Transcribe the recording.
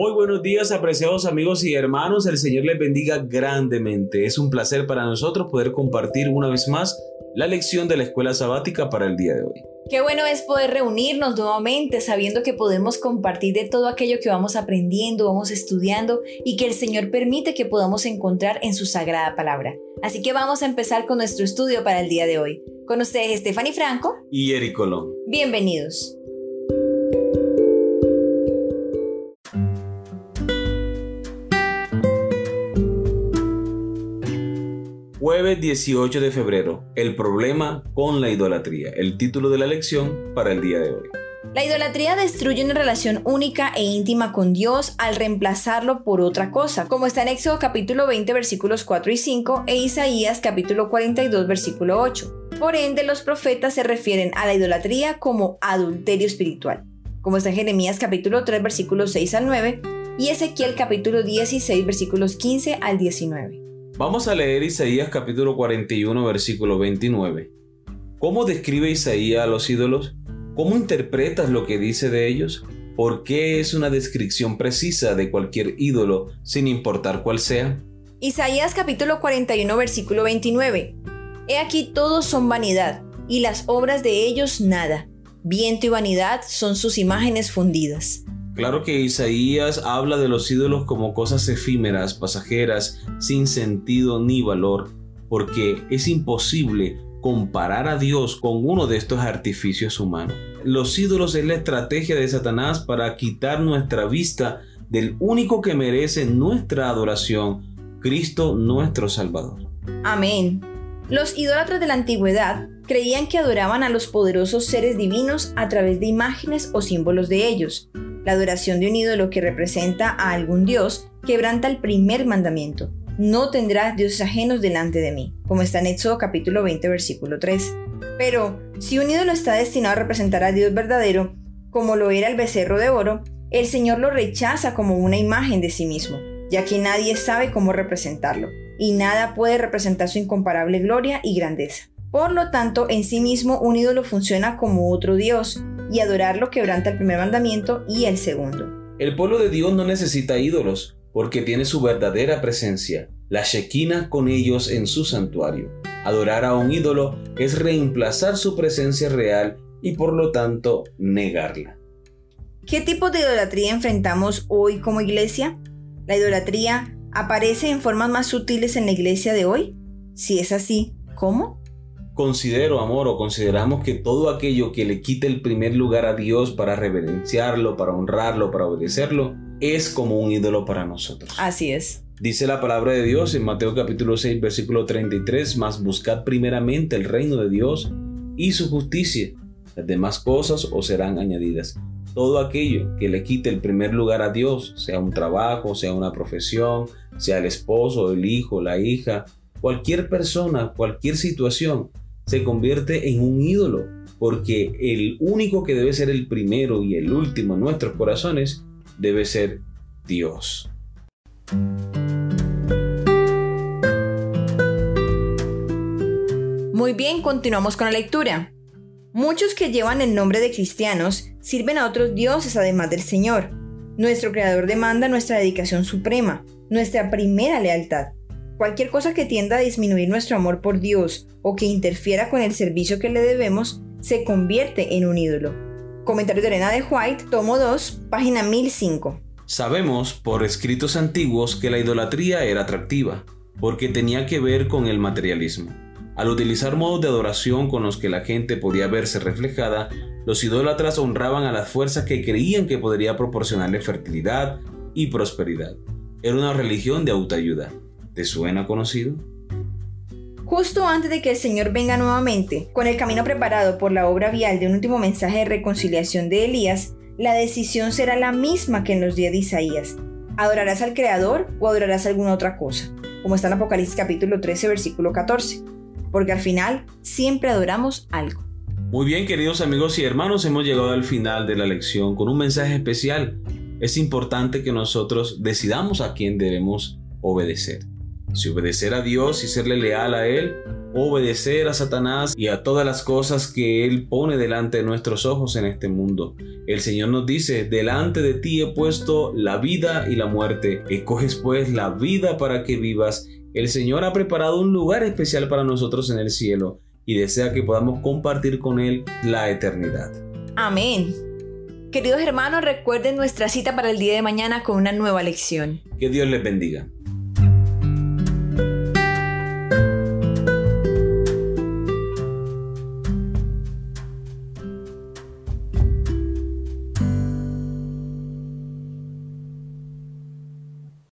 Muy buenos días, apreciados amigos y hermanos. El Señor les bendiga grandemente. Es un placer para nosotros poder compartir una vez más la lección de la escuela sabática para el día de hoy. Qué bueno es poder reunirnos nuevamente sabiendo que podemos compartir de todo aquello que vamos aprendiendo, vamos estudiando y que el Señor permite que podamos encontrar en su sagrada palabra. Así que vamos a empezar con nuestro estudio para el día de hoy. Con ustedes Stephanie Franco y Eric Colón. Bienvenidos. Jueves 18 de febrero, el problema con la idolatría, el título de la lección para el día de hoy. La idolatría destruye una relación única e íntima con Dios al reemplazarlo por otra cosa, como está en Éxodo capítulo 20 versículos 4 y 5 e Isaías capítulo 42 versículo 8. Por ende, los profetas se refieren a la idolatría como adulterio espiritual, como está en Jeremías capítulo 3 versículos 6 al 9 y Ezequiel capítulo 16 versículos 15 al 19. Vamos a leer Isaías capítulo 41 versículo 29. ¿Cómo describe Isaías a los ídolos? ¿Cómo interpretas lo que dice de ellos? ¿Por qué es una descripción precisa de cualquier ídolo sin importar cuál sea? Isaías capítulo 41 versículo 29. He aquí todos son vanidad, y las obras de ellos nada. Viento y vanidad son sus imágenes fundidas. Claro que Isaías habla de los ídolos como cosas efímeras, pasajeras, sin sentido ni valor, porque es imposible comparar a Dios con uno de estos artificios humanos. Los ídolos es la estrategia de Satanás para quitar nuestra vista del único que merece nuestra adoración, Cristo nuestro Salvador. Amén. Los idólatras de la antigüedad creían que adoraban a los poderosos seres divinos a través de imágenes o símbolos de ellos, la adoración de un ídolo que representa a algún dios quebranta el primer mandamiento. No tendrás dioses ajenos delante de mí, como está en Éxodo capítulo 20 versículo 3. Pero si un ídolo está destinado a representar a Dios verdadero, como lo era el becerro de oro, el Señor lo rechaza como una imagen de sí mismo, ya que nadie sabe cómo representarlo, y nada puede representar su incomparable gloria y grandeza. Por lo tanto, en sí mismo un ídolo funciona como otro Dios, y adorarlo quebranta el primer mandamiento y el segundo. El pueblo de Dios no necesita ídolos, porque tiene su verdadera presencia, la Shekinah con ellos en su santuario. Adorar a un ídolo es reemplazar su presencia real y por lo tanto negarla. ¿Qué tipo de idolatría enfrentamos hoy como iglesia? ¿La idolatría aparece en formas más sutiles en la iglesia de hoy? Si es así, ¿cómo? Considero, amor, o consideramos que todo aquello que le quite el primer lugar a Dios para reverenciarlo, para honrarlo, para obedecerlo, es como un ídolo para nosotros. Así es. Dice la palabra de Dios en Mateo capítulo 6, versículo 33, más buscad primeramente el reino de Dios y su justicia. Las demás cosas os serán añadidas. Todo aquello que le quite el primer lugar a Dios, sea un trabajo, sea una profesión, sea el esposo, el hijo, la hija, cualquier persona, cualquier situación, se convierte en un ídolo, porque el único que debe ser el primero y el último en nuestros corazones debe ser Dios. Muy bien, continuamos con la lectura. Muchos que llevan el nombre de cristianos sirven a otros dioses además del Señor. Nuestro Creador demanda nuestra dedicación suprema, nuestra primera lealtad. Cualquier cosa que tienda a disminuir nuestro amor por Dios o que interfiera con el servicio que le debemos se convierte en un ídolo. Comentario de Elena de White, tomo 2, página 1005. Sabemos por escritos antiguos que la idolatría era atractiva, porque tenía que ver con el materialismo. Al utilizar modos de adoración con los que la gente podía verse reflejada, los idólatras honraban a las fuerzas que creían que podría proporcionarle fertilidad y prosperidad. Era una religión de autoayuda. ¿Te suena conocido? Justo antes de que el Señor venga nuevamente, con el camino preparado por la obra vial de un último mensaje de reconciliación de Elías, la decisión será la misma que en los días de Isaías. ¿Adorarás al Creador o adorarás alguna otra cosa? Como está en Apocalipsis capítulo 13, versículo 14. Porque al final siempre adoramos algo. Muy bien, queridos amigos y hermanos, hemos llegado al final de la lección con un mensaje especial. Es importante que nosotros decidamos a quién debemos obedecer. Si obedecer a Dios y serle leal a Él, obedecer a Satanás y a todas las cosas que Él pone delante de nuestros ojos en este mundo. El Señor nos dice, delante de ti he puesto la vida y la muerte, escoges pues la vida para que vivas. El Señor ha preparado un lugar especial para nosotros en el cielo y desea que podamos compartir con Él la eternidad. Amén. Queridos hermanos, recuerden nuestra cita para el día de mañana con una nueva lección. Que Dios les bendiga.